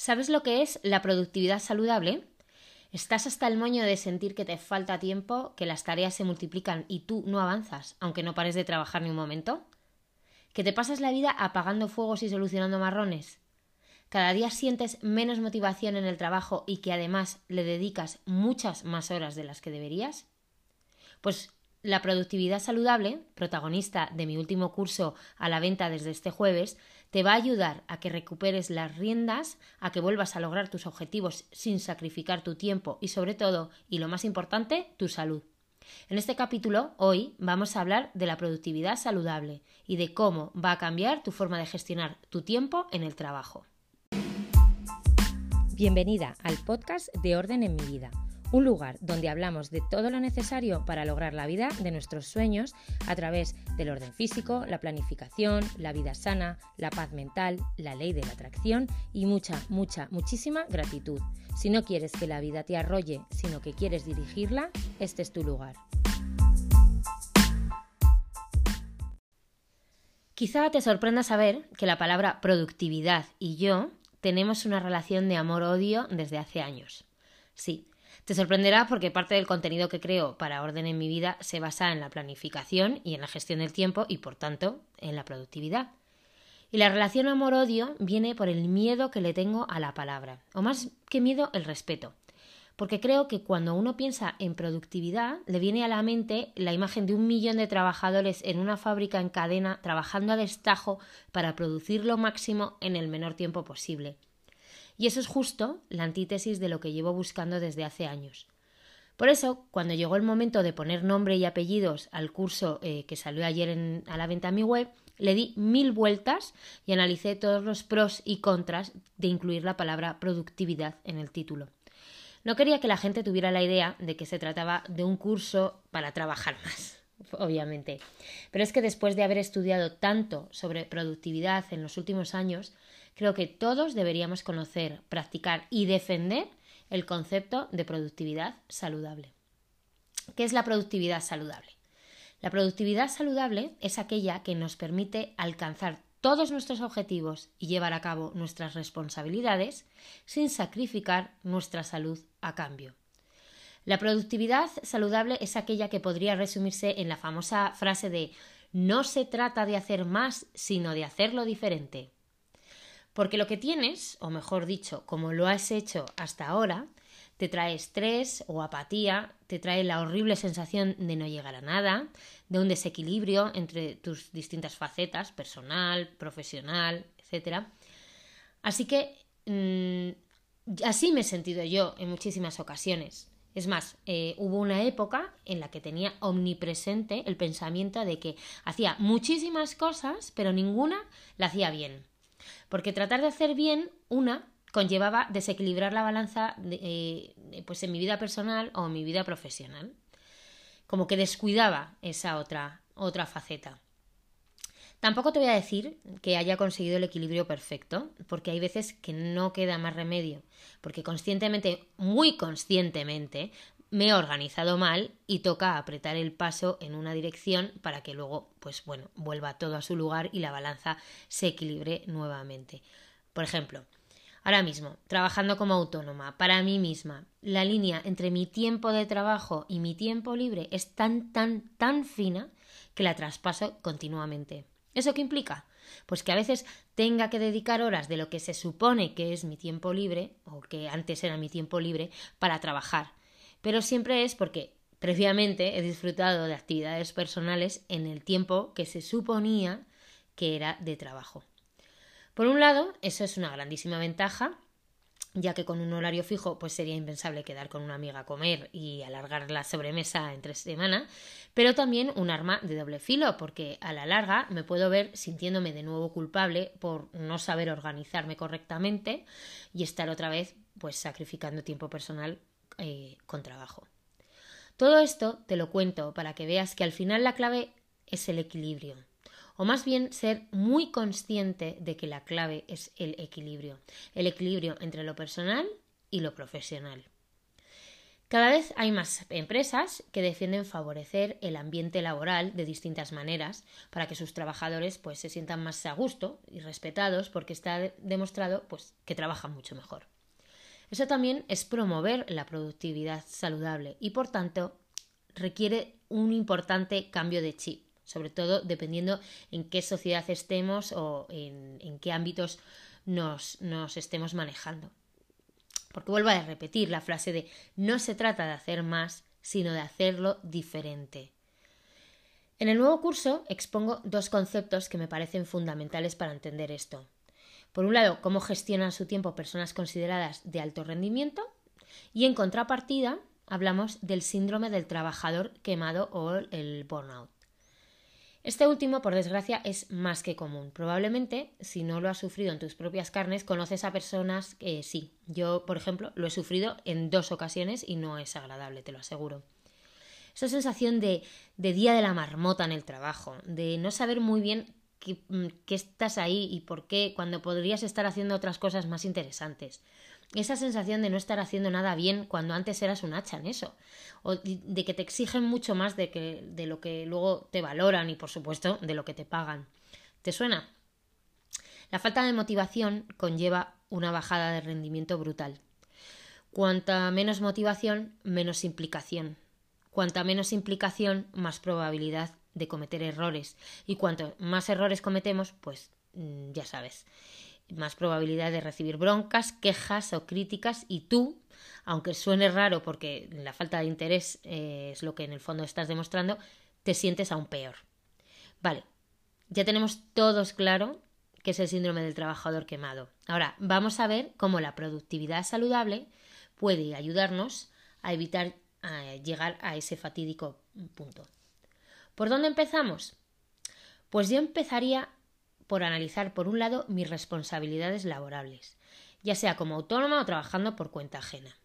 ¿Sabes lo que es la productividad saludable? ¿Estás hasta el moño de sentir que te falta tiempo, que las tareas se multiplican y tú no avanzas, aunque no pares de trabajar ni un momento? ¿Que te pasas la vida apagando fuegos y solucionando marrones? ¿Cada día sientes menos motivación en el trabajo y que además le dedicas muchas más horas de las que deberías? Pues la productividad saludable, protagonista de mi último curso a la venta desde este jueves, te va a ayudar a que recuperes las riendas, a que vuelvas a lograr tus objetivos sin sacrificar tu tiempo y sobre todo, y lo más importante, tu salud. En este capítulo, hoy, vamos a hablar de la productividad saludable y de cómo va a cambiar tu forma de gestionar tu tiempo en el trabajo. Bienvenida al podcast de Orden en mi vida un lugar donde hablamos de todo lo necesario para lograr la vida de nuestros sueños a través del orden físico, la planificación, la vida sana, la paz mental, la ley de la atracción y mucha, mucha, muchísima gratitud. Si no quieres que la vida te arrolle, sino que quieres dirigirla, este es tu lugar. Quizá te sorprenda saber que la palabra productividad y yo tenemos una relación de amor-odio desde hace años. Sí, te sorprenderá porque parte del contenido que creo para Orden en mi vida se basa en la planificación y en la gestión del tiempo y, por tanto, en la productividad. Y la relación amor-odio viene por el miedo que le tengo a la palabra, o más que miedo, el respeto. Porque creo que cuando uno piensa en productividad, le viene a la mente la imagen de un millón de trabajadores en una fábrica en cadena trabajando a destajo para producir lo máximo en el menor tiempo posible. Y eso es justo la antítesis de lo que llevo buscando desde hace años. Por eso, cuando llegó el momento de poner nombre y apellidos al curso eh, que salió ayer a la venta en mi web, le di mil vueltas y analicé todos los pros y contras de incluir la palabra productividad en el título. No quería que la gente tuviera la idea de que se trataba de un curso para trabajar más, obviamente. Pero es que después de haber estudiado tanto sobre productividad en los últimos años, Creo que todos deberíamos conocer, practicar y defender el concepto de productividad saludable. ¿Qué es la productividad saludable? La productividad saludable es aquella que nos permite alcanzar todos nuestros objetivos y llevar a cabo nuestras responsabilidades sin sacrificar nuestra salud a cambio. La productividad saludable es aquella que podría resumirse en la famosa frase de no se trata de hacer más, sino de hacerlo diferente. Porque lo que tienes, o mejor dicho, como lo has hecho hasta ahora, te trae estrés o apatía, te trae la horrible sensación de no llegar a nada, de un desequilibrio entre tus distintas facetas, personal, profesional, etc. Así que mm, así me he sentido yo en muchísimas ocasiones. Es más, eh, hubo una época en la que tenía omnipresente el pensamiento de que hacía muchísimas cosas, pero ninguna la hacía bien. Porque tratar de hacer bien una conllevaba desequilibrar la balanza eh, pues en mi vida personal o en mi vida profesional. Como que descuidaba esa otra, otra faceta. Tampoco te voy a decir que haya conseguido el equilibrio perfecto, porque hay veces que no queda más remedio, porque conscientemente, muy conscientemente, me he organizado mal y toca apretar el paso en una dirección para que luego, pues bueno, vuelva todo a su lugar y la balanza se equilibre nuevamente. Por ejemplo, ahora mismo, trabajando como autónoma, para mí misma, la línea entre mi tiempo de trabajo y mi tiempo libre es tan, tan, tan fina que la traspaso continuamente. ¿Eso qué implica? Pues que a veces tenga que dedicar horas de lo que se supone que es mi tiempo libre, o que antes era mi tiempo libre, para trabajar pero siempre es porque previamente he disfrutado de actividades personales en el tiempo que se suponía que era de trabajo. Por un lado, eso es una grandísima ventaja, ya que con un horario fijo pues sería impensable quedar con una amiga a comer y alargar la sobremesa entre semana, pero también un arma de doble filo, porque a la larga me puedo ver sintiéndome de nuevo culpable por no saber organizarme correctamente y estar otra vez pues sacrificando tiempo personal eh, con trabajo. Todo esto te lo cuento para que veas que al final la clave es el equilibrio, o más bien ser muy consciente de que la clave es el equilibrio, el equilibrio entre lo personal y lo profesional. Cada vez hay más empresas que defienden favorecer el ambiente laboral de distintas maneras para que sus trabajadores pues, se sientan más a gusto y respetados porque está demostrado pues, que trabajan mucho mejor. Eso también es promover la productividad saludable y por tanto requiere un importante cambio de chip, sobre todo dependiendo en qué sociedad estemos o en, qué ámbitos nos, nos estemos manejando. Porque vuelvo a repetir la frase de no se trata de hacer más, sino de hacerlo diferente. En el nuevo curso expongo dos conceptos que me parecen fundamentales para entender esto. Por un lado, cómo gestionan su tiempo personas consideradas de alto rendimiento y en contrapartida hablamos del síndrome del trabajador quemado o el burnout. Este último, por desgracia, es más que común. Probablemente, si no lo has sufrido en tus propias carnes, conoces a personas que sí. Yo, por ejemplo, lo he sufrido en dos ocasiones y no es agradable, te lo aseguro. Esa sensación de, de día de la marmota en el trabajo, de no saber muy bien qué, mm, qué estás ahí y por qué, cuando podrías estar haciendo otras cosas más interesantes esa sensación de no estar haciendo nada bien cuando antes eras un hacha en eso, o de que te exigen mucho más de, que, de lo que luego te valoran y por supuesto de lo que te pagan. ¿Te suena? La falta de motivación conlleva una bajada de rendimiento brutal. Cuanta menos motivación, menos implicación. Cuanta menos implicación, más probabilidad de cometer errores. Y cuanto más errores cometemos, pues mm, ya sabes más probabilidad de recibir broncas, quejas o críticas y tú, aunque suene raro porque la falta de interés eh, es lo que en el fondo estás demostrando, te sientes aún peor. Vale, ya tenemos todos claro que es el síndrome del trabajador quemado. Ahora, vamos a ver cómo la productividad saludable puede ayudarnos a evitar llegar a ese fatídico punto. ¿Por dónde empezamos? Pues yo empezaría por analizar, por un lado, mis responsabilidades laborables, ya sea como autónoma o trabajando por cuenta ajena.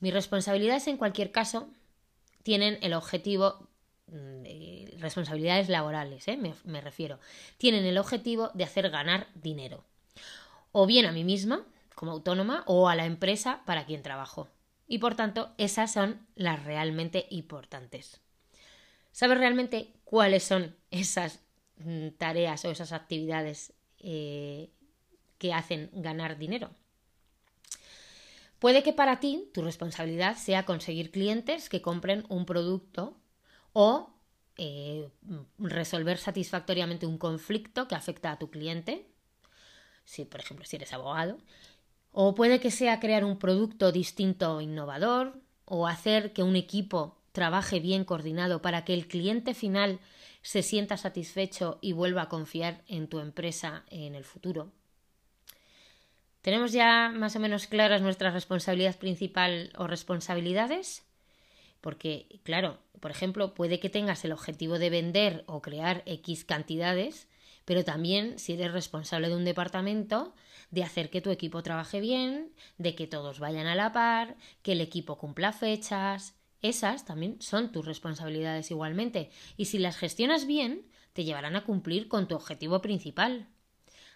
Mis responsabilidades, en cualquier caso, tienen el objetivo mm, responsabilidades laborales, ¿eh? me, refiero, tienen el objetivo de hacer ganar dinero, o bien a mí misma, como autónoma, o a la empresa para quien trabajo. Y por tanto, esas son las realmente importantes. ¿Sabes realmente cuáles son esas tareas o esas actividades eh, que hacen ganar dinero. Puede que para ti tu responsabilidad sea conseguir clientes que compren un producto o eh, resolver satisfactoriamente un conflicto que afecta a tu cliente, si por ejemplo si eres abogado, o puede que sea crear un producto distinto o innovador, o hacer que un equipo trabaje bien coordinado para que el cliente final se sienta satisfecho y vuelva a confiar en tu empresa en el futuro. ¿Tenemos ya más o menos claras nuestra responsabilidad principal o responsabilidades? Porque, claro, por ejemplo, puede que tengas el objetivo de vender o crear X cantidades, pero también si eres responsable de un departamento, de hacer que tu equipo trabaje bien, de que todos vayan a la par, que el equipo cumpla fechas, esas también son tus responsabilidades igualmente, y si las gestionas bien, te llevarán a cumplir con tu objetivo principal.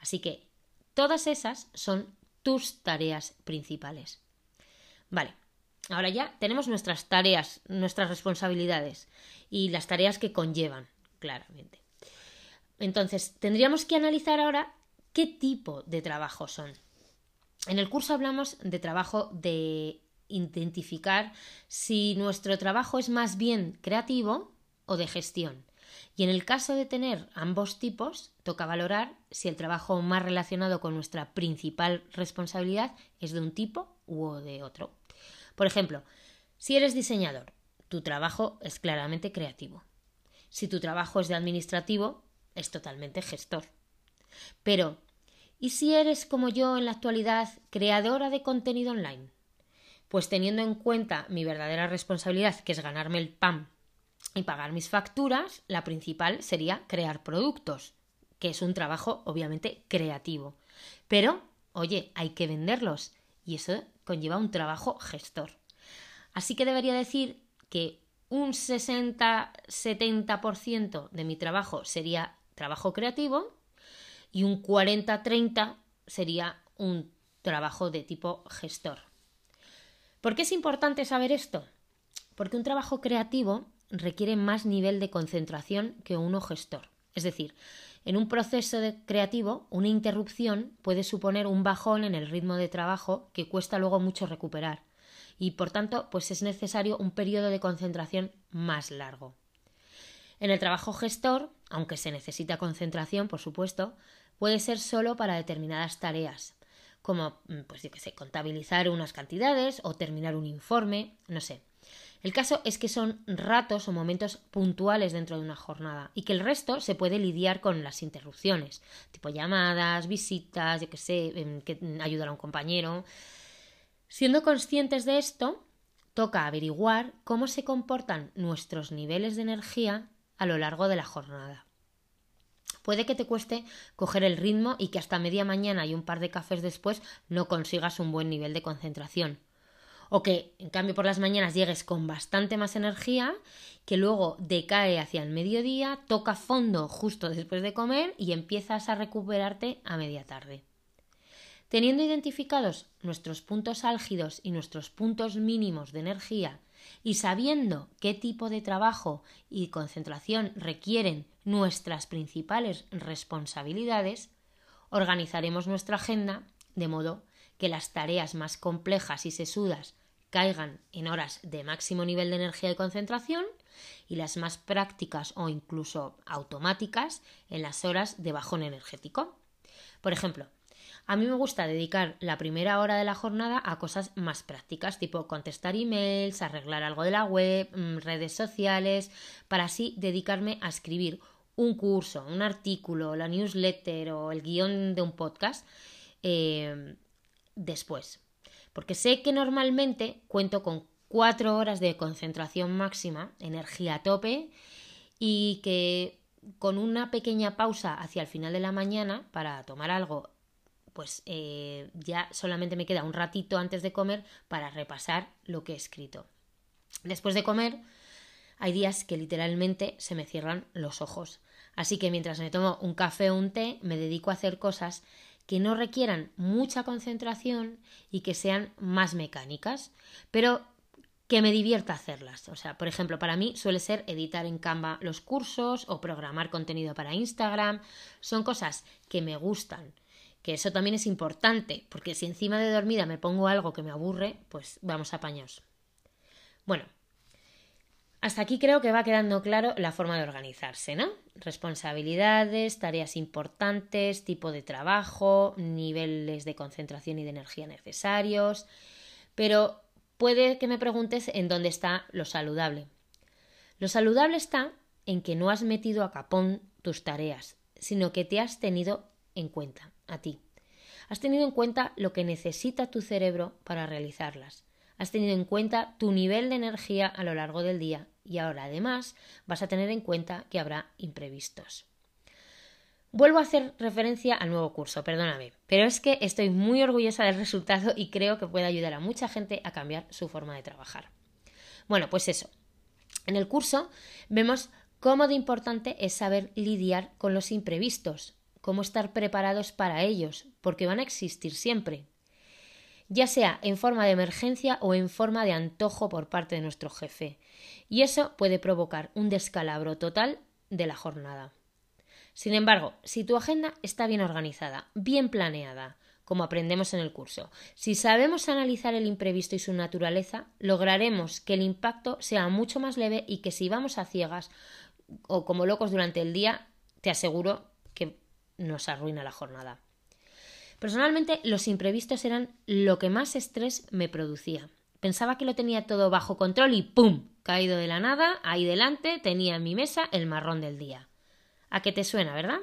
Así que todas esas son tus tareas principales. Vale, ahora ya tenemos nuestras tareas, nuestras responsabilidades y las tareas que conllevan, claramente. Entonces, tendríamos que analizar ahora qué tipo de trabajo son. En el curso hablamos de trabajo de identificar si nuestro trabajo es más bien creativo o de gestión. Y en el caso de tener ambos tipos, toca valorar si el trabajo más relacionado con nuestra principal responsabilidad es de un tipo u de otro. Por ejemplo, si eres diseñador, tu trabajo es claramente creativo. Si tu trabajo es de administrativo, es totalmente gestor. Pero, ¿y si eres como yo en la actualidad creadora de contenido online? Pues teniendo en cuenta mi verdadera responsabilidad, que es ganarme el pan y pagar mis facturas, la principal sería crear productos, que es un trabajo obviamente creativo. Pero, oye, hay que venderlos y eso conlleva un trabajo gestor. Así que debería decir que un 60-70% de mi trabajo sería trabajo creativo y un 40-30 sería un trabajo de tipo gestor. ¿Por qué es importante saber esto? Porque un trabajo creativo requiere más nivel de concentración que uno gestor. Es decir, en un proceso creativo, una interrupción puede suponer un bajón en el ritmo de trabajo que cuesta luego mucho recuperar y por tanto pues es necesario un periodo de concentración más largo. En el trabajo gestor, aunque se necesita concentración, por supuesto, puede ser solo para determinadas tareas, como mm, pues yo sé, contabilizar unas cantidades o terminar un informe, no sé. El caso es que son ratos o momentos puntuales dentro de una jornada y que el resto se puede lidiar con las interrupciones, tipo llamadas, visitas, yo que sé, em, que ayudar a un compañero. Siendo conscientes de esto, toca averiguar cómo se comportan nuestros niveles de energía a lo largo de la jornada. Puede que te cueste coger el ritmo y que hasta media mañana y un par de cafés después no consigas un buen nivel de concentración o que en cambio por las mañanas llegues con bastante más energía, que luego decae hacia el mediodía, toca fondo justo después de comer y empiezas a recuperarte a media tarde. Teniendo identificados nuestros puntos álgidos y nuestros puntos mínimos de energía y sabiendo qué tipo de trabajo y concentración requieren nuestras principales responsabilidades, organizaremos nuestra agenda de modo que las tareas más complejas y sesudas caigan en horas de máximo nivel de energía y concentración y las más prácticas o incluso automáticas en las horas de bajón energético. Por ejemplo, a mí me gusta dedicar la primera hora de la jornada a cosas más prácticas, tipo contestar emails, arreglar algo de la web, mm, redes sociales, para así dedicarme a escribir un curso, un artículo, la newsletter o el guion de un podcast eh, después. Porque sé que normalmente cuento con cuatro horas de concentración máxima, energía a tope, y que con una pequeña pausa hacia el final de la mañana para tomar algo, pues eh, ya solamente me queda un ratito antes de comer para repasar lo que he escrito. Después de comer, hay días que literalmente se me cierran los ojos. Así que mientras me tomo un café o un té, me dedico a hacer cosas que no requieran mucha concentración y que sean más mecánicas, pero que me divierta hacerlas. O sea, por ejemplo, para mí suele ser editar en Canva los cursos o programar contenido para Instagram. Son cosas que me gustan, que eso también es importante, porque si encima de dormida me pongo algo que me aburre, pues vamos a paños. Bueno, hasta aquí creo que va quedando claro la forma de organizarse, ¿no? Responsabilidades, tareas importantes, tipo de trabajo, niveles de concentración y de energía necesarios. Pero puede que me preguntes en dónde está lo saludable. Lo saludable está en que no has metido a capón tus tareas, sino que te has tenido en cuenta, a ti. Has tenido en cuenta lo que necesita tu cerebro para realizarlas. Has tenido en cuenta tu nivel de energía a lo largo del día y ahora además vas a tener en cuenta que habrá imprevistos. Vuelvo a hacer referencia al nuevo curso, perdóname, pero es que estoy muy orgullosa del resultado y creo que puede ayudar a mucha gente a cambiar su forma de trabajar. Bueno, pues eso. En el curso vemos cómo de importante es saber lidiar con los imprevistos, cómo estar preparados para ellos, porque van a existir siempre, ya sea en forma de emergencia o en forma de antojo por parte de nuestro jefe, y eso puede provocar un descalabro total de la jornada. Sin embargo, si tu agenda está bien organizada, bien planeada, como aprendemos en el curso, si sabemos analizar el imprevisto y su naturaleza, lograremos que el impacto sea mucho más leve y que si vamos a ciegas o como locos durante el día, te aseguro nos arruina la jornada. Personalmente, los imprevistos eran lo que más estrés me producía. Pensaba que lo tenía todo bajo control y ¡pum! Caído de la nada, ahí delante tenía en mi mesa el marrón del día. ¿A qué te suena, verdad?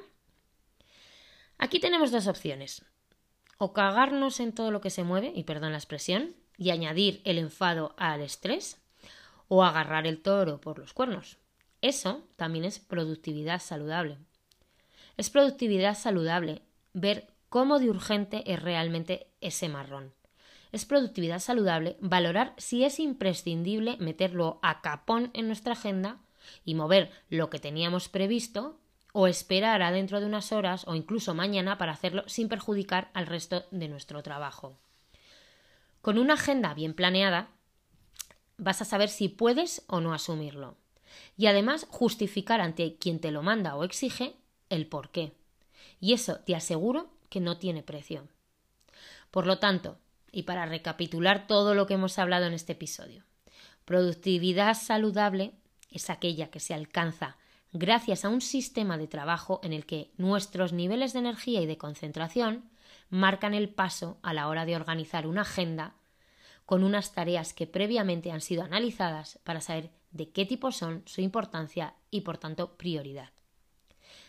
Aquí tenemos dos opciones. O cagarnos en todo lo que se mueve, y perdón la expresión, y añadir el enfado al estrés, o agarrar el toro por los cuernos. Eso también es productividad saludable. Es productividad saludable ver cómo de urgente es realmente ese marrón. Es productividad saludable valorar si es imprescindible meterlo a capón en nuestra agenda y mover lo que teníamos previsto o esperar a dentro de unas horas o incluso mañana para hacerlo sin perjudicar al resto de nuestro trabajo. Con una agenda bien planeada, vas a saber si puedes o no asumirlo. Y además justificar ante quien te lo manda o exige el por qué. Y eso te aseguro que no tiene precio. Por lo tanto, y para recapitular todo lo que hemos hablado en este episodio, productividad saludable es aquella que se alcanza gracias a un sistema de trabajo en el que nuestros niveles de energía y de concentración marcan el paso a la hora de organizar una agenda con unas tareas que previamente han sido analizadas para saber de qué tipo son, su importancia y por tanto prioridad.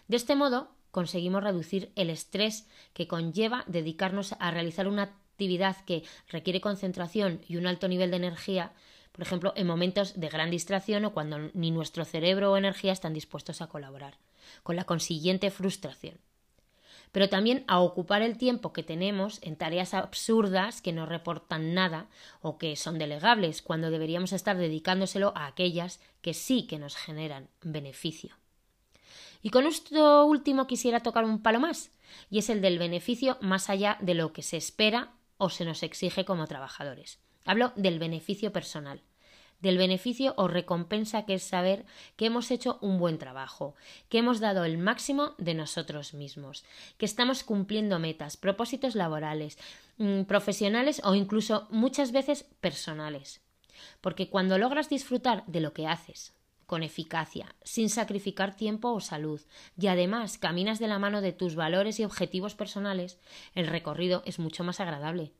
De este modo conseguimos reducir el estrés que conlleva dedicarnos a realizar una actividad que requiere concentración y un alto nivel de energía, por ejemplo, en momentos de gran distracción o cuando ni nuestro cerebro o energía están dispuestos a colaborar, con la consiguiente frustración pero también a ocupar el tiempo que tenemos en tareas absurdas que no reportan nada o que son delegables, cuando deberíamos estar dedicándoselo a aquellas que sí que nos generan beneficio. Y con esto último quisiera tocar un palo más, y es el del beneficio más allá de lo que se espera o se nos exige como trabajadores. Hablo del beneficio personal del beneficio o recompensa que es saber que hemos hecho un buen trabajo, que hemos dado el máximo de nosotros mismos, que estamos cumpliendo metas, propósitos laborales, mm, profesionales o incluso muchas veces personales. Porque cuando logras disfrutar de lo que haces, con eficacia, sin sacrificar tiempo o salud, y además caminas de la mano de tus valores y objetivos personales, el recorrido es mucho más agradable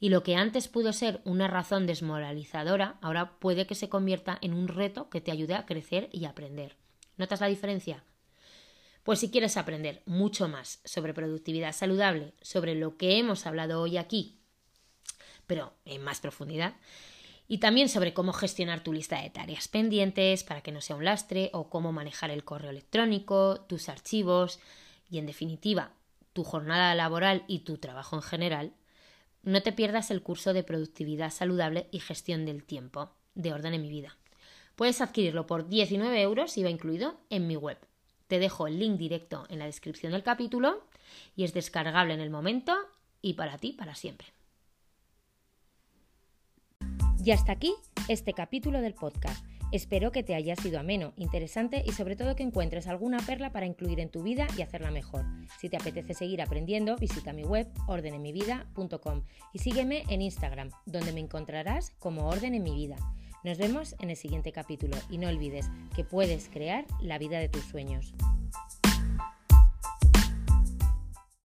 y lo que antes pudo ser una razón desmoralizadora, ahora puede que se convierta en un reto que te ayude a crecer y aprender. ¿Notas la diferencia? Pues si quieres aprender mucho más sobre productividad saludable, sobre lo que hemos hablado hoy aquí, pero en más profundidad, y también sobre cómo gestionar tu lista de tareas pendientes para que no sea un lastre, o cómo manejar el correo electrónico, tus archivos y, en definitiva, tu jornada laboral y tu trabajo en general, no te pierdas el curso de productividad saludable y gestión del tiempo de Orden en mi vida. Puedes adquirirlo por 19 euros, va incluido, en mi web. Te dejo el link directo en la descripción del capítulo y es descargable en el momento y para ti para siempre. Y hasta aquí este capítulo del podcast. Espero que te haya sido ameno, interesante y sobre todo que encuentres alguna perla para incluir en tu vida y hacerla mejor. Si te apetece seguir aprendiendo, visita mi web ordenemivida.com y sígueme en Instagram, donde me encontrarás como Orden en mi vida. Nos vemos en el siguiente capítulo y no olvides que puedes crear la vida de tus sueños.